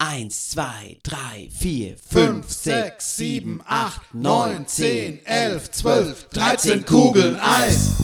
Eins, zwei, drei, vier, fünf, sechs, sieben, acht, neun, zehn, elf, zwölf, dreizehn Kugeln Eis.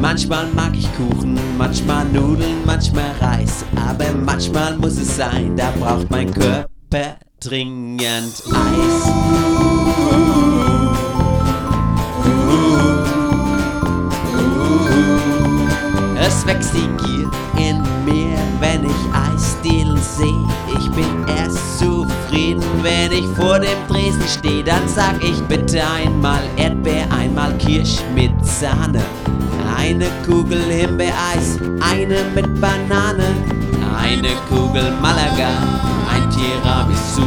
Manchmal mag ich Kuchen, manchmal Nudeln, manchmal Reis. Aber manchmal muss es sein, da braucht mein Körper dringend Eis. Es wächst die Gier in mir, wenn ich Eisdielen sehe. Ich bin erst zufrieden, wenn ich vor dem Dresen stehe. Dann sag ich bitte einmal Erdbeer, einmal Kirsch mit Sahne. Eine Kugel Himbeereis, eine mit Banane. Eine Kugel Malaga, ein Tiramisu.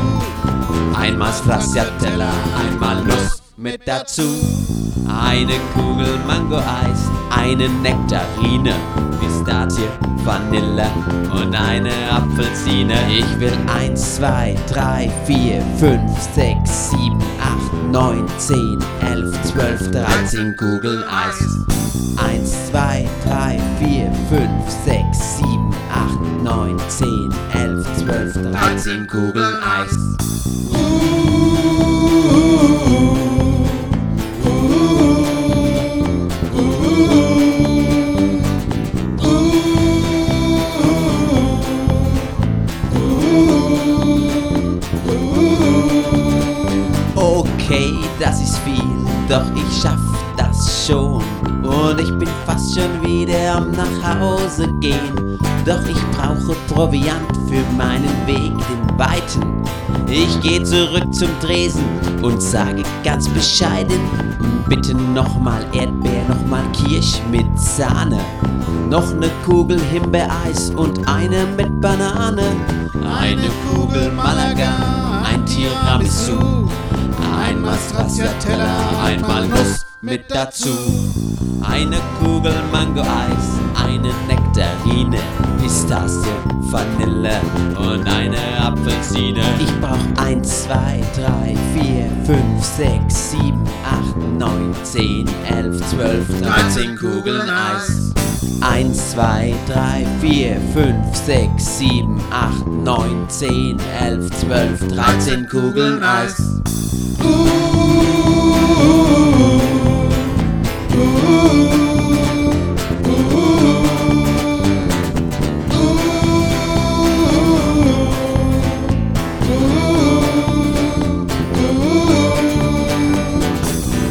Einmal Stracciatella, einmal Nuss mit dazu. Eine Kugel Mango-Eis, eine Nektarine, Pistazie, Vanille und eine Apfelsine. Ich will eins, zwei, drei, vier, fünf, sechs, sieben, acht, neun, zehn, elf, zwölf, dreizehn Kugeln Eis. Eins, zwei, drei, vier, fünf, sechs, sieben, acht, neun, zehn, elf, zwölf, dreizehn Kugeln Eis. Okay, das ist viel, doch ich schaff das schon. Und ich bin fast schon wieder am nach Hause gehen. Doch ich brauche Proviant für meinen Weg, den weiten. Ich geh zurück zum Tresen und sage ganz bescheiden: Bitte nochmal Erdbeer, nochmal Kirsch mit Sahne. Noch ne Kugel Himbeereis und eine mit Banane. Eine Kugel Malaga, ein Tiramisu. Einmal Stracciatella, einmal Nuss mit dazu. Eine Kugel Mango-Eis, eine Nektarine, Pistazie, Vanille und eine Apfelsine. Ich brauch eins, zwei, drei, vier, fünf, sechs, sieben, acht, neun, zehn, elf, zwölf, dreizehn Kugeln Eis. Eins, zwei, drei, vier, fünf, sechs, sieben, acht, neun, zehn, elf, zwölf, dreizehn Kugeln Eis.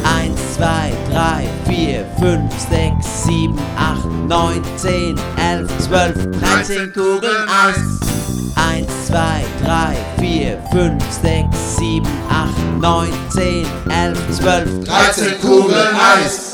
Eins, zwei, drei, vier, fünf, sechs, sieben, acht, neun, zehn, elf, zwölf, dreizehn Kugeln Eis. Eins, zwei, drei, vier, fünf, sechs, sieben, acht, neun, zehn, elf, zwölf, dreizehn Kugeln Eis.